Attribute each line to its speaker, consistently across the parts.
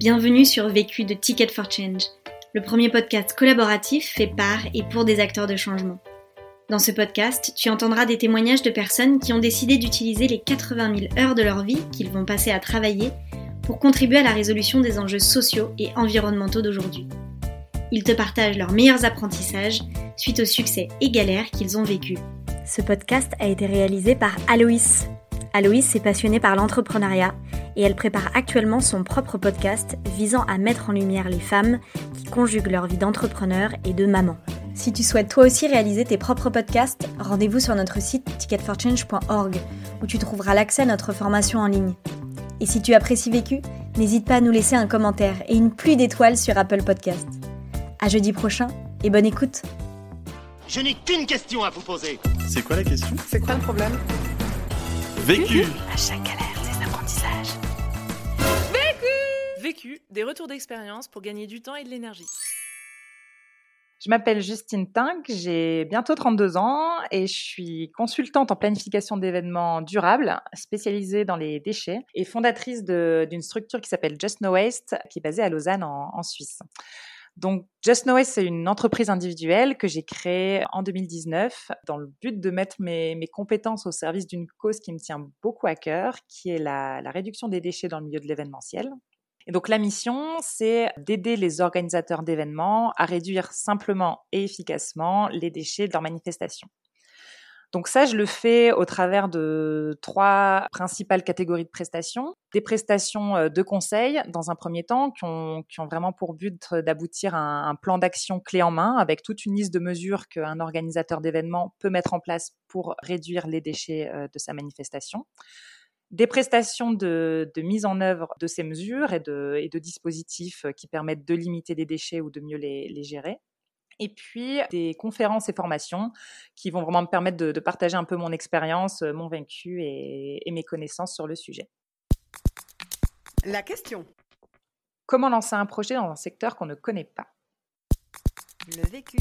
Speaker 1: Bienvenue sur Vécu de Ticket for Change, le premier podcast collaboratif fait par et pour des acteurs de changement. Dans ce podcast, tu entendras des témoignages de personnes qui ont décidé d'utiliser les 80 000 heures de leur vie qu'ils vont passer à travailler pour contribuer à la résolution des enjeux sociaux et environnementaux d'aujourd'hui. Ils te partagent leurs meilleurs apprentissages suite aux succès et galères qu'ils ont vécus. Ce podcast a été réalisé par Aloïs. Aloïs est passionnée par l'entrepreneuriat et elle prépare actuellement son propre podcast visant à mettre en lumière les femmes qui conjuguent leur vie d'entrepreneur et de maman. Si tu souhaites toi aussi réaliser tes propres podcasts, rendez-vous sur notre site ticketforchange.org où tu trouveras l'accès à notre formation en ligne. Et si tu apprécies Vécu, n'hésite pas à nous laisser un commentaire et une pluie d'étoiles sur Apple Podcasts. À jeudi prochain et bonne écoute.
Speaker 2: Je n'ai qu'une question à vous poser.
Speaker 3: C'est quoi la question?
Speaker 4: C'est quoi le problème?
Speaker 3: Vécu
Speaker 5: À Des
Speaker 6: retours d'expérience pour gagner du temps et de l'énergie.
Speaker 4: Je m'appelle Justine Tink, j'ai bientôt 32 ans et je suis consultante en planification d'événements durables spécialisée dans les déchets et fondatrice d'une structure qui s'appelle Just No Waste qui est basée à Lausanne en, Suisse. Donc, Just Know c'est une entreprise individuelle que j'ai créée en 2019 dans le but de mettre mes, compétences au service d'une cause qui me tient beaucoup à cœur, qui est la réduction des déchets dans le milieu de l'événementiel. Donc la mission, c'est d'aider les organisateurs d'événements à réduire simplement et efficacement les déchets de leurs manifestations. Donc ça, je le fais au travers de trois principales catégories de prestations. Des prestations euh, de conseil, dans un premier temps, qui ont, vraiment pour but d'aboutir à un, plan d'action clé en main, avec toute une liste de mesures qu'un organisateur d'événement peut mettre en place pour réduire les déchets euh, de sa manifestation des prestations de, de, mise en œuvre de ces mesures et de, et de, dispositifs qui permettent de limiter les déchets ou de mieux les, les gérer et puis des conférences et formations qui vont vraiment me permettre de, partager un peu mon expérience, euh, mon vécu et, mes connaissances sur le sujet.
Speaker 5: La question.
Speaker 4: Comment lancer un projet dans un secteur qu'on ne connaît pas?
Speaker 5: Le vécu.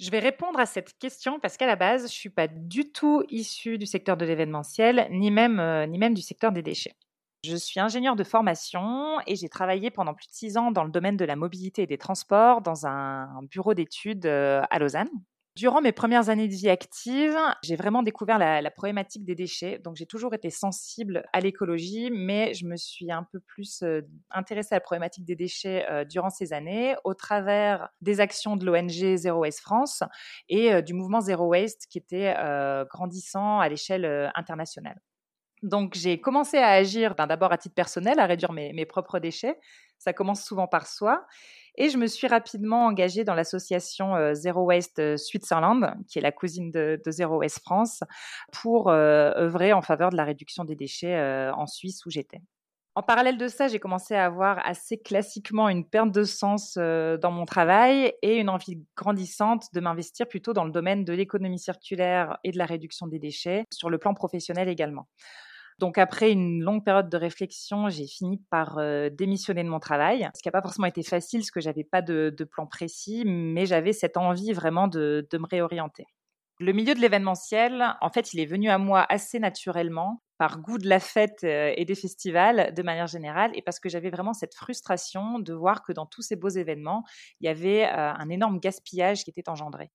Speaker 4: Je vais répondre à cette question parce qu'à la base, je ne suis pas du tout issue du secteur de l'événementiel, ni même, euh, ni même du secteur des déchets. Je suis ingénieure de formation et j'ai travaillé pendant plus de six ans dans le domaine de la mobilité et des transports dans un bureau d'études euh, à Lausanne. Durant mes premières années de vie active, j'ai vraiment découvert la, problématique des déchets. Donc j'ai toujours été sensible à l'écologie, mais je me suis un peu plus euh, intéressée à la problématique des déchets euh, durant ces années au travers des actions de l'ONG Zero Waste France et du mouvement Zero Waste qui était grandissant à l'échelle internationale. Donc j'ai commencé à agir ben, d'abord à titre personnel, à réduire mes, propres déchets. Ça commence souvent par soi. Et je me suis rapidement engagée dans l'association euh, Zero Waste euh, Switzerland, qui est la cousine de, Zero Waste France, pour euh, œuvrer en faveur de la réduction des déchets en Suisse où j'étais. En parallèle de ça, j'ai commencé à avoir assez classiquement une perte de sens dans mon travail et une envie grandissante de m'investir plutôt dans le domaine de l'économie circulaire et de la réduction des déchets, sur le plan professionnel également. Donc après une longue période de réflexion, j'ai fini par euh, démissionner de mon travail, ce qui n'a pas forcément été facile, parce que j'avais pas de, plan précis, mais j'avais cette envie vraiment de, de me réorienter. Le milieu de l'événementiel, en fait, il est venu à moi assez naturellement par goût de la fête euh, et des festivals de manière générale, et parce que j'avais vraiment cette frustration de voir que dans tous ces beaux événements, il y avait euh, un énorme gaspillage qui était engendré.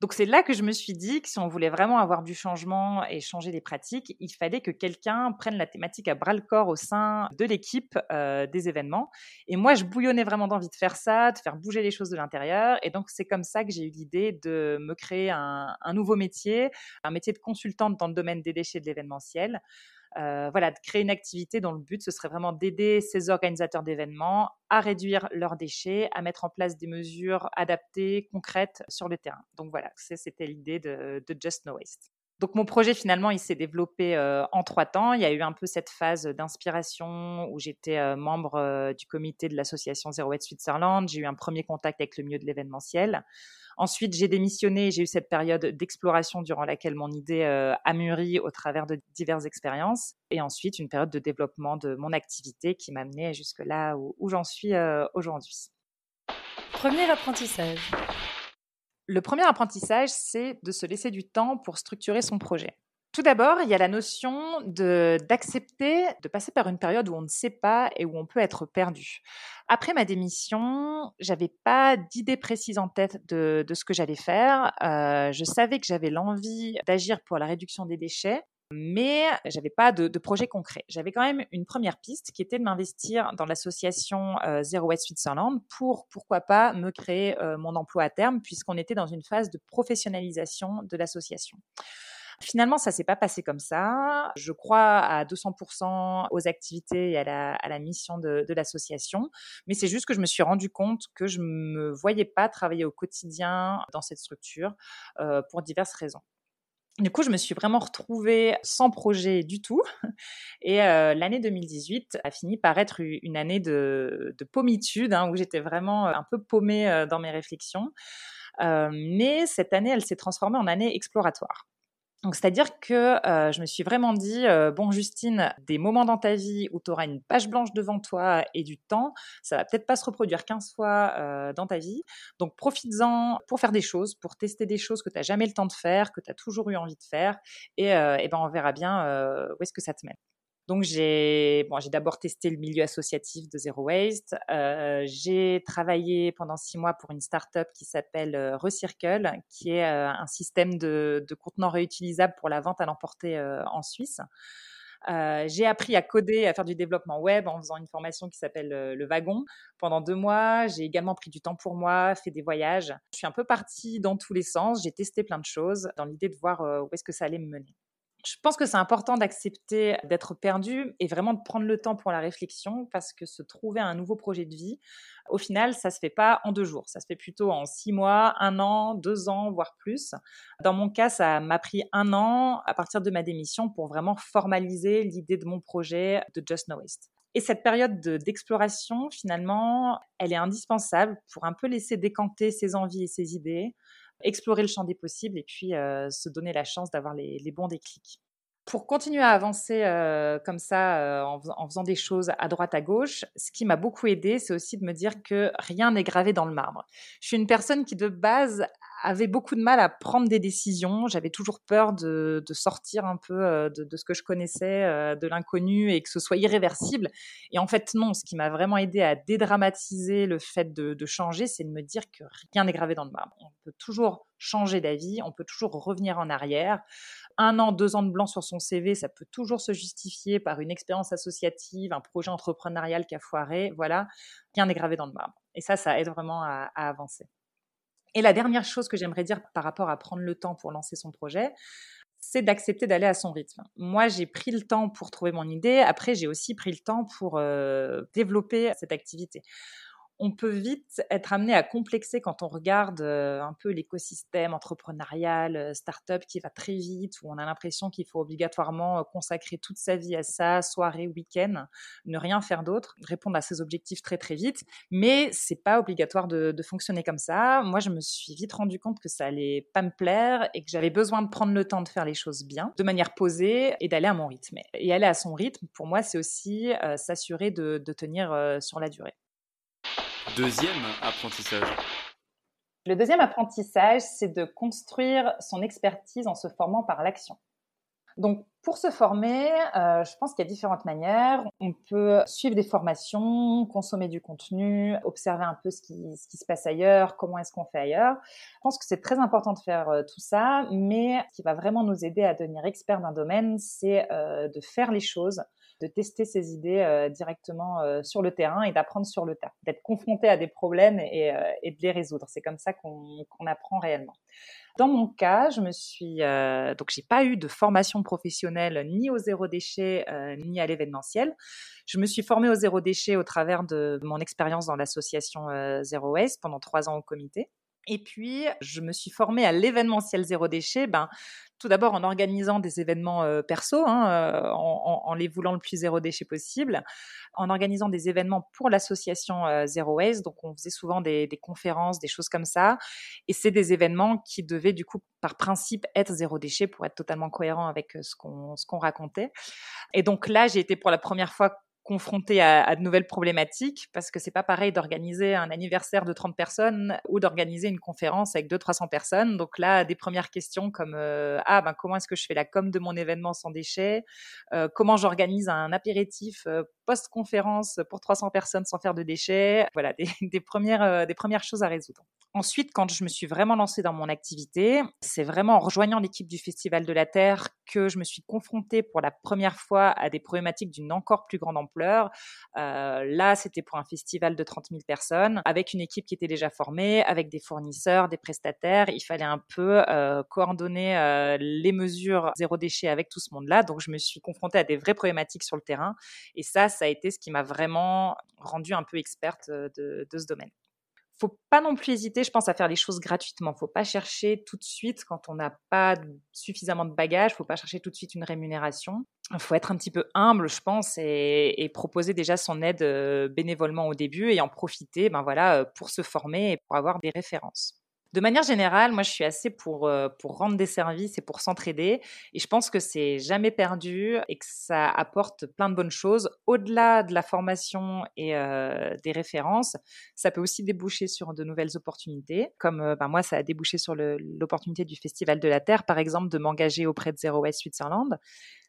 Speaker 4: Donc c'est là que je me suis dit que si on voulait vraiment avoir du changement et changer les pratiques, il fallait que quelqu'un prenne la thématique à bras le corps au sein de l'équipe euh, des événements. Et moi, je bouillonnais vraiment d'envie de faire ça, de faire bouger les choses de l'intérieur. Et donc c'est comme ça que j'ai eu l'idée de me créer un, un nouveau métier, un métier de consultante dans le domaine des déchets de l'événementiel. Euh, voilà, de créer une activité dont le but, ce serait vraiment d'aider ces organisateurs d'événements à réduire leurs déchets, à mettre en place des mesures adaptées, concrètes sur le terrain. Donc voilà, c'était l'idée de, Just No Waste. Donc mon projet finalement, il s'est développé euh, en trois temps. Il y a eu un peu cette phase d'inspiration où j'étais euh, membre du comité de l'association Zero Waste Switzerland. J'ai eu un premier contact avec le milieu de l'événementiel. Ensuite, j'ai démissionné. J'ai eu cette période d'exploration durant laquelle mon idée euh, a mûri au travers de diverses expériences. Et ensuite, une période de développement de mon activité qui m'a mené jusque là où, j'en suis euh, aujourd'hui.
Speaker 6: Premier apprentissage.
Speaker 4: Le premier apprentissage, c'est de se laisser du temps pour structurer son projet. Tout d'abord, il y a la notion d'accepter de passer par une période où on ne sait pas et où on peut être perdu. Après ma démission, j'avais pas d'idée précise en tête de, de ce que j'allais faire. Euh, je savais que j'avais l'envie d'agir pour la réduction des déchets, mais j'avais pas de, de, projet concret. J'avais quand même une première piste qui était de m'investir dans l'association euh, Zero Waste Switzerland pour pourquoi pas me créer euh, mon emploi à terme puisqu'on était dans une phase de professionnalisation de l'association. Finalement, ça s'est pas passé comme ça. Je crois à 200% aux activités et à la, mission de, l'association, mais c'est juste que je me suis rendu compte que je me voyais pas travailler au quotidien dans cette structure euh, pour diverses raisons. Du coup, je me suis vraiment retrouvée sans projet du tout. Et euh, l'année 2018 a fini par être une année de, de pommitude, hein, où j'étais vraiment un peu paumée euh, dans mes réflexions. Euh, mais cette année, elle s'est transformée en année exploratoire. Donc, c'est-à-dire que euh, je me suis vraiment dit, euh, bon, Justine, des moments dans ta vie où tu auras une page blanche devant toi et du temps, ça va peut-être pas se reproduire 15 fois euh, dans ta vie. Donc, profites-en pour faire des choses, pour tester des choses que tu n'as jamais le temps de faire, que tu as toujours eu envie de faire. Et, et ben, on verra bien où est-ce que ça te mène. Donc j'ai bon, d'abord testé le milieu associatif de Zero Waste. Euh, j'ai travaillé pendant six mois pour une start-up qui s'appelle euh, Recircle, qui est euh, un système de, contenants réutilisables pour la vente à l'emporter en Suisse. J'ai appris à coder, à faire du développement web en faisant une formation qui s'appelle le wagon pendant deux mois. J'ai également pris du temps pour moi, fait des voyages. Je suis un peu partie dans tous les sens. J'ai testé plein de choses dans l'idée de voir où est-ce que ça allait me mener je pense que c'est important d'accepter d'être perdu et vraiment de prendre le temps pour la réflexion parce que se trouver un nouveau projet de vie, au final, ça se fait pas en deux jours. Ça se fait plutôt en six mois, un an, deux ans, voire plus. Dans mon cas, ça m'a pris un an à partir de ma démission pour vraiment formaliser l'idée de mon projet de Just No Waste. Et cette période d'exploration, finalement, elle est indispensable pour un peu laisser décanter ses envies et ses idées, explorer le champ des possibles et puis euh, se donner la chance d'avoir les, les, bons déclics. Pour continuer à avancer euh, comme ça, euh, en, faisant des choses à droite, à gauche, ce qui m'a beaucoup aidé, c'est aussi de me dire que rien n'est gravé dans le marbre. Je suis une personne qui, de base, avait beaucoup de mal à prendre des décisions. J'avais toujours peur de, sortir un peu euh, de, ce que je connaissais, de l'inconnu et que ce soit irréversible. Et en fait, non, ce qui m'a vraiment aidé à dédramatiser le fait de changer, c'est de me dire que rien n'est gravé dans le marbre. On peut toujours changer d'avis, on peut toujours revenir en arrière. Un an, deux ans de blanc sur son CV, ça peut toujours se justifier par une expérience associative, un projet entrepreneurial qui a foiré. Voilà, rien n'est gravé dans le marbre. Et ça, ça aide vraiment à, avancer. Et la dernière chose que j'aimerais dire par rapport à prendre le temps pour lancer son projet, c'est d'accepter d'aller à son rythme. Moi, j'ai pris le temps pour trouver mon idée. Après, j'ai aussi pris le temps pour euh, développer cette activité on peut vite être amené à complexer quand on regarde euh, un peu l'écosystème entrepreneurial, euh, start-up qui va très vite, où on a l'impression qu'il faut obligatoirement euh, consacrer toute sa vie à ça, soirée, week-end, ne rien faire d'autre, répondre à ses objectifs très très vite. Mais c'est pas obligatoire de, fonctionner comme ça. Moi, je me suis vite rendu compte que ça allait pas me plaire et que j'avais besoin de prendre le temps de faire les choses bien, de manière posée et d'aller à mon rythme. Et aller à son rythme, pour moi, c'est aussi s'assurer de, tenir sur la durée.
Speaker 3: Deuxième apprentissage.
Speaker 4: Le deuxième apprentissage, c'est de construire son expertise en se formant par l'action. Donc, pour se former, euh, je pense qu'il y a différentes manières. On peut suivre des formations, consommer du contenu, observer un peu ce qui, se passe ailleurs, comment est-ce qu'on fait ailleurs. Je pense que c'est très important de faire euh, tout ça, mais ce qui va vraiment nous aider à devenir expert d'un domaine, c'est euh, de faire les choses, de tester ses idées euh, directement euh, sur le terrain et d'apprendre sur le tas, d'être confronté à des problèmes et, euh, de les résoudre. C'est comme ça qu'on qu apprend réellement. Dans mon cas, je me suis donc j'ai pas eu de formation professionnelle ni au zéro déchet ni à l'événementiel. Je me suis formée au zéro déchet au travers de mon expérience dans l'association euh, Zero Waste pendant trois ans au comité. Et puis, je me suis formée à l'événementiel zéro déchet, ben, tout d'abord en organisant des événements euh, perso, hein, en, en, les voulant le plus zéro déchet possible, en organisant des événements pour l'association euh, Zero Waste. Donc, on faisait souvent des, des, conférences, des choses comme ça. Et c'est des événements qui devaient, du coup, par principe, être zéro déchet pour être totalement cohérent avec ce qu'on ce qu'on racontait. Et donc là, j'ai été pour la première fois confronté à, à, de nouvelles problématiques parce que c'est pas pareil d'organiser un anniversaire de 30 personnes ou d'organiser une conférence avec 200-300 personnes. Donc là, des premières questions comme euh, ah ben comment est-ce que je fais la com de mon événement sans déchets? Euh, Comment j'organise un apéritif euh, post-conférence pour 300 personnes sans faire de déchets Voilà, des, premières euh, des premières choses à résoudre. Ensuite, quand je me suis vraiment lancée dans mon activité, c'est vraiment en rejoignant l'équipe du Festival de la Terre que je me suis confrontée pour la première fois à des problématiques d'une encore plus grande ampleur. Euh, là, c'était pour un festival de 30 000 personnes, avec une équipe qui était déjà formée, avec des fournisseurs, des prestataires. Il fallait un peu euh, coordonner les mesures zéro déchet avec tout ce monde-là. Donc, je me suis confrontée à des vraies problématiques sur le terrain. Et ça, ça a été ce qui m'a vraiment rendue un peu experte de, de ce domaine faut pas non plus hésiter, je pense, à faire les choses gratuitement. Faut pas chercher tout de suite quand on n'a pas suffisamment de bagages. Faut pas chercher tout de suite une rémunération. Faut être un petit peu humble, je pense, et, et proposer déjà son aide euh, bénévolement au début et en profiter, ben voilà, euh, pour se former et pour avoir des références. De manière générale, moi, je suis assez pour, euh, pour rendre des services et pour s'entraider. Et je pense que c'est jamais perdu et que ça apporte plein de bonnes choses. Au-delà de la formation et euh, des références, ça peut aussi déboucher sur de nouvelles opportunités. Comme euh, ben, moi, ça a débouché sur l'opportunité du Festival de la Terre, par exemple, de m'engager auprès de Zero Waste Switzerland.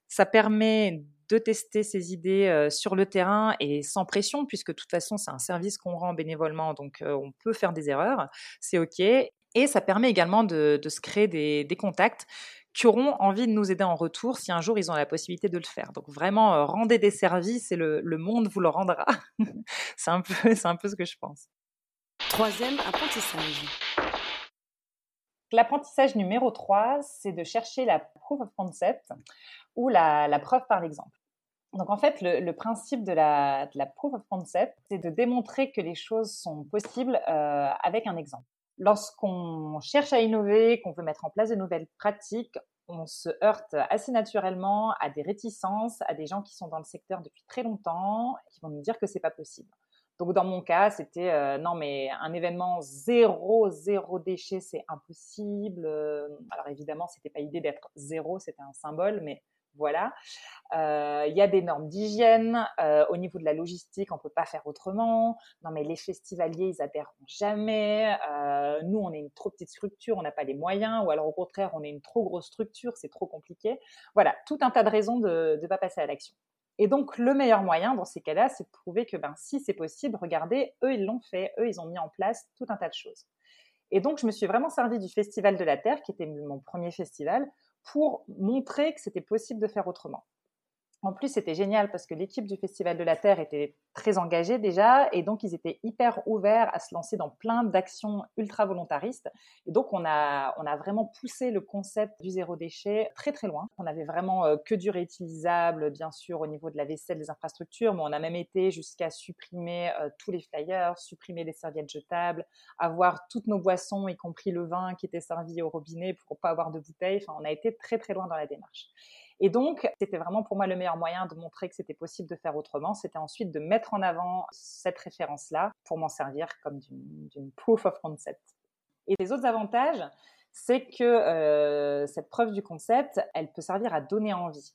Speaker 4: Ça permet de tester ses idées euh, sur le terrain et sans pression, puisque de toute façon, c'est un service qu'on rend bénévolement, donc euh, on peut faire des erreurs, c'est OK. Et ça permet également de, se créer des, contacts qui auront envie de nous aider en retour si un jour ils ont la possibilité de le faire. Donc vraiment, euh, rendez des services et le, monde vous le rendra. c'est un, un peu ce que je pense.
Speaker 5: Troisième apprentissage.
Speaker 4: L'apprentissage numéro 3, c'est de chercher la proof of concept ou la, preuve par l'exemple. Donc en fait, le, le principe de la, de la, proof of concept, c'est de démontrer que les choses sont possibles euh, avec un exemple. Lorsqu'on cherche à innover, qu'on veut mettre en place de nouvelles pratiques, on se heurte assez naturellement à des réticences, à des gens qui sont dans le secteur depuis très longtemps, qui vont nous dire que c'est pas possible. Donc dans mon cas, c'était euh, non mais un événement zéro zéro déchet, c'est impossible. Alors évidemment, c'était pas l'idée d'être zéro, c'était un symbole, mais voilà. Euh, il y a des normes d'hygiène. Euh, au niveau de la logistique, on peut pas faire autrement. Non, mais les festivaliers, ils adhèrent jamais. Euh, nous, on est une trop petite structure, on n'a pas les moyens. Ou alors, au contraire, on est une trop grosse structure, c'est trop compliqué. Voilà, tout un tas de raisons de ne pas passer à l'action. Et donc, le meilleur moyen dans ces cas-là, c'est de prouver que ben, si c'est possible, regardez, eux, ils l'ont fait. Eux, ils ont mis en place tout un tas de choses. Et donc, je me suis vraiment servi du Festival de la Terre, qui était mon premier festival, pour montrer que c'était possible de faire autrement. En plus, c'était génial parce que l'équipe du Festival de la Terre était très engagée déjà et donc ils étaient hyper ouverts à se lancer dans plein d'actions ultra volontaristes. Et donc on a, vraiment poussé le concept du zéro déchet très très loin. On avait vraiment euh, que du réutilisable, bien sûr, au niveau de la vaisselle, des infrastructures, mais on a même été jusqu'à supprimer euh, tous les flyers, supprimer les serviettes jetables, avoir toutes nos boissons, y compris le vin qui était servi au robinet pour pas avoir de bouteilles. Enfin, on a été très très loin dans la démarche. Et donc, c'était vraiment pour moi le meilleur moyen de montrer que c'était possible de faire autrement. C'était ensuite de mettre en avant cette référence-là pour m'en servir comme d'une proof of concept. Et les autres avantages, c'est que euh, cette preuve du concept, elle peut servir à donner envie.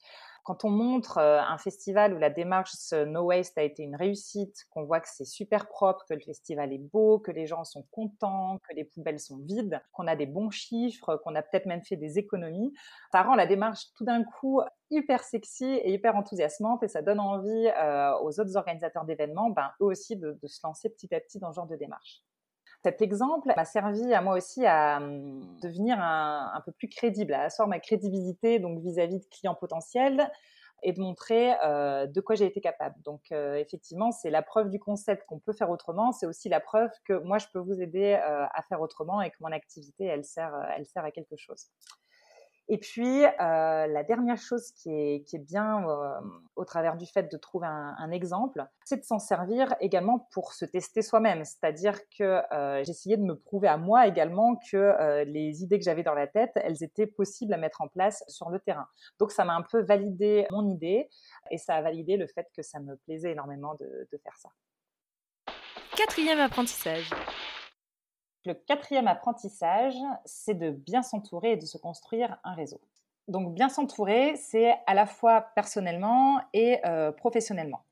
Speaker 4: Quand on montre euh, un festival où la démarche No Waste a été une réussite, qu'on voit que c'est super propre, que le festival est beau, que les gens sont contents, que les poubelles sont vides, qu'on a des bons chiffres, qu'on a peut-être même fait des économies, ça rend la démarche tout d'un coup hyper sexy et hyper enthousiasmante et ça donne envie euh, aux autres organisateurs d'événements, ben, eux aussi, de, de se lancer petit à petit dans ce genre de démarche. Cet exemple m'a servi à moi aussi à hum, devenir un, peu plus crédible, à asseoir ma crédibilité donc vis-à-vis -vis de clients potentiels et de montrer euh, de quoi j'ai été capable. Donc euh, effectivement, c'est la preuve du concept qu'on peut faire autrement. C'est aussi la preuve que moi, je peux vous aider euh, à faire autrement et que mon activité, elle sert, elle sert à quelque chose. Et puis, euh, la dernière chose qui est, bien euh, au travers du fait de trouver un, exemple, c'est de s'en servir également pour se tester soi-même. C'est-à-dire que euh, j'essayais de me prouver à moi également que les idées que j'avais dans la tête, elles étaient possibles à mettre en place sur le terrain. Donc, ça m'a un peu validé mon idée et ça a validé le fait que ça me plaisait énormément de faire ça.
Speaker 6: Quatrième apprentissage.
Speaker 4: Le quatrième apprentissage, c'est de bien s'entourer et de se construire un réseau. Donc bien s'entourer, c'est à la fois personnellement et euh, professionnellement.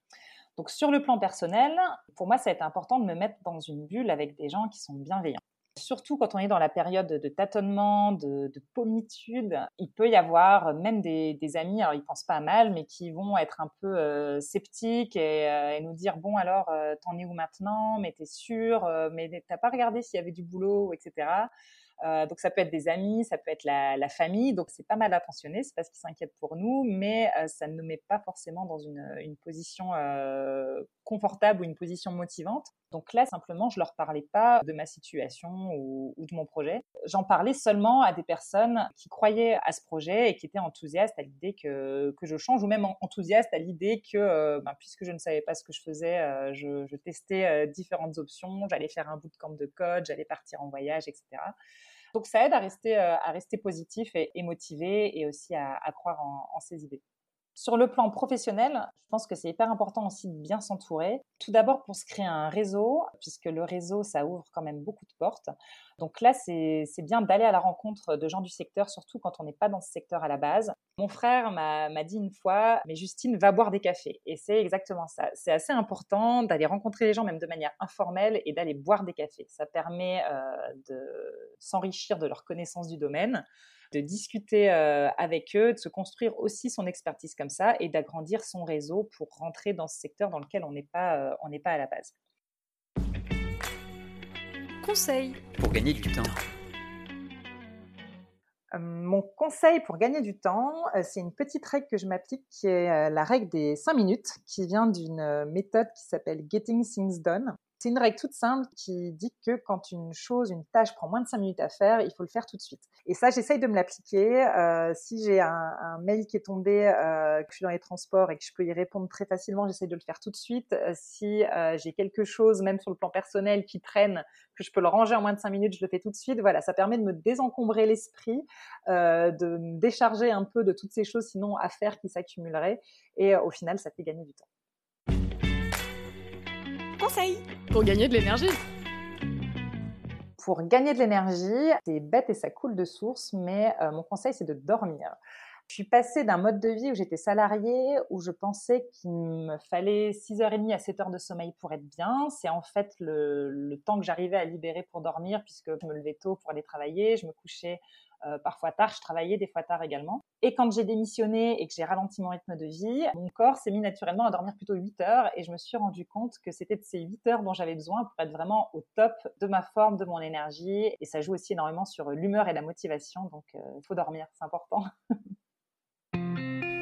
Speaker 4: Donc sur le plan personnel, pour moi, ça a été important de me mettre dans une bulle avec des gens qui sont bienveillants. Surtout quand on est dans la période de tâtonnement, de, de pommitude, il peut y avoir même des, amis, alors ils pensent pas mal, mais qui vont être un peu euh, sceptiques euh, et, nous dire bon alors euh, t'en es où maintenant, mais t'es sûr, mais t'as pas regardé s'il y avait du boulot, etc. Euh, donc ça peut être des amis, ça peut être la, la famille. Donc c'est pas mal attentionné, c'est parce qu'ils s'inquiètent pour nous, mais euh, ça ne nous met pas forcément dans une, une position euh, confortable ou une position motivante. Donc là simplement, je leur parlais pas de ma situation ou, ou de mon projet. J'en parlais seulement à des personnes qui croyaient à ce projet et qui étaient enthousiastes à l'idée que, que je change ou même enthousiastes à l'idée que euh, ben, puisque je ne savais pas ce que je faisais, euh, je, je, testais différentes options, j'allais faire un bootcamp de code, j'allais partir en voyage, etc. Donc ça aide à rester, euh, à rester positif et, motivé et aussi à, croire en ses idées. Sur le plan professionnel, je pense que c'est hyper important aussi de bien s'entourer. Tout d'abord pour se créer un réseau, puisque le réseau, ça ouvre quand même beaucoup de portes. Donc là, c'est bien d'aller à la rencontre de gens du secteur, surtout quand on n'est pas dans ce secteur à la base. Mon frère m'a dit une fois, mais Justine, va boire des cafés. Et c'est exactement ça. C'est assez important d'aller rencontrer les gens, même de manière informelle, et d'aller boire des cafés. Ça permet euh, de s'enrichir de leur connaissance du domaine de discuter euh, avec eux, de se construire aussi son expertise comme ça et d'agrandir son réseau pour rentrer dans ce secteur dans lequel on n'est pas, euh, on n'est pas à la base.
Speaker 6: Conseil
Speaker 3: pour gagner du temps.
Speaker 4: Euh, mon conseil pour gagner du temps, c'est une petite règle que je m'applique qui est la règle des 5 minutes, qui vient d'une méthode qui s'appelle Getting Things Done. C'est une règle toute simple qui dit que quand une chose, une tâche prend moins de 5 minutes à faire, il faut le faire tout de suite. Et ça, j'essaye de me l'appliquer. Euh, si j'ai un, un, mail qui est tombé, euh, que je suis dans les transports et que je peux y répondre très facilement, j'essaye de le faire tout de suite. Euh, si euh, j'ai quelque chose, même sur le plan personnel, qui traîne, que je peux le ranger en moins de 5 minutes, je le fais tout de suite. Voilà, ça permet de me désencombrer l'esprit, euh, de me décharger un peu de toutes ces choses sinon à faire qui s'accumuleraient. Et au final, ça fait gagner du temps
Speaker 6: pour gagner de l'énergie.
Speaker 4: Pour gagner de l'énergie, c'est bête et ça coule de source, mais euh, mon conseil c'est de dormir. Je suis passée d'un mode de vie où j'étais salariée, où je pensais qu'il me fallait 6h30 à 7 heures de sommeil pour être bien. C'est en fait le, temps que j'arrivais à libérer pour dormir, puisque je me levais tôt pour aller travailler, je me couchais euh, parfois tard, je travaillais des fois tard également. Et quand j'ai démissionné et que j'ai ralenti mon rythme de vie, mon corps s'est mis naturellement à dormir plutôt 8 heures et je me suis rendu compte que c'était de ces 8 heures dont j'avais besoin pour être vraiment au top de ma forme, de mon énergie. Et ça joue aussi énormément sur l'humeur et la motivation, donc il euh, faut dormir, c'est important.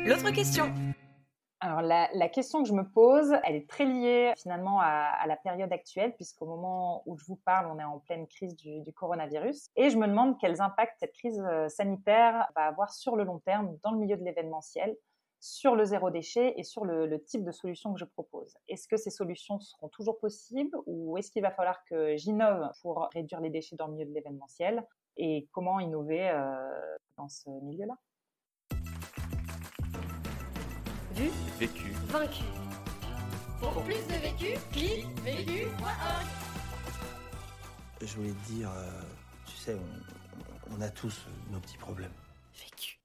Speaker 6: L'autre question
Speaker 4: alors la, question que je me pose, elle est très liée finalement à, la période actuelle, puisqu'au moment où je vous parle, on est en pleine crise du, coronavirus. Et je me demande quels impacts cette crise euh, sanitaire va avoir sur le long terme dans le milieu de l'événementiel, sur le zéro déchet et sur le, le type de solution que je propose. Est-ce que ces solutions seront toujours possibles ou est-ce qu'il va falloir que j'innove pour réduire les déchets dans le milieu de l'événementiel et comment innover euh, dans ce milieu-là?
Speaker 6: Vu
Speaker 3: Vécu.
Speaker 6: Vaincu. Pour plus de vécu, clique vécu.org.
Speaker 7: Je voulais te dire, euh, tu sais, on, on a tous nos petits problèmes.
Speaker 6: Vécu.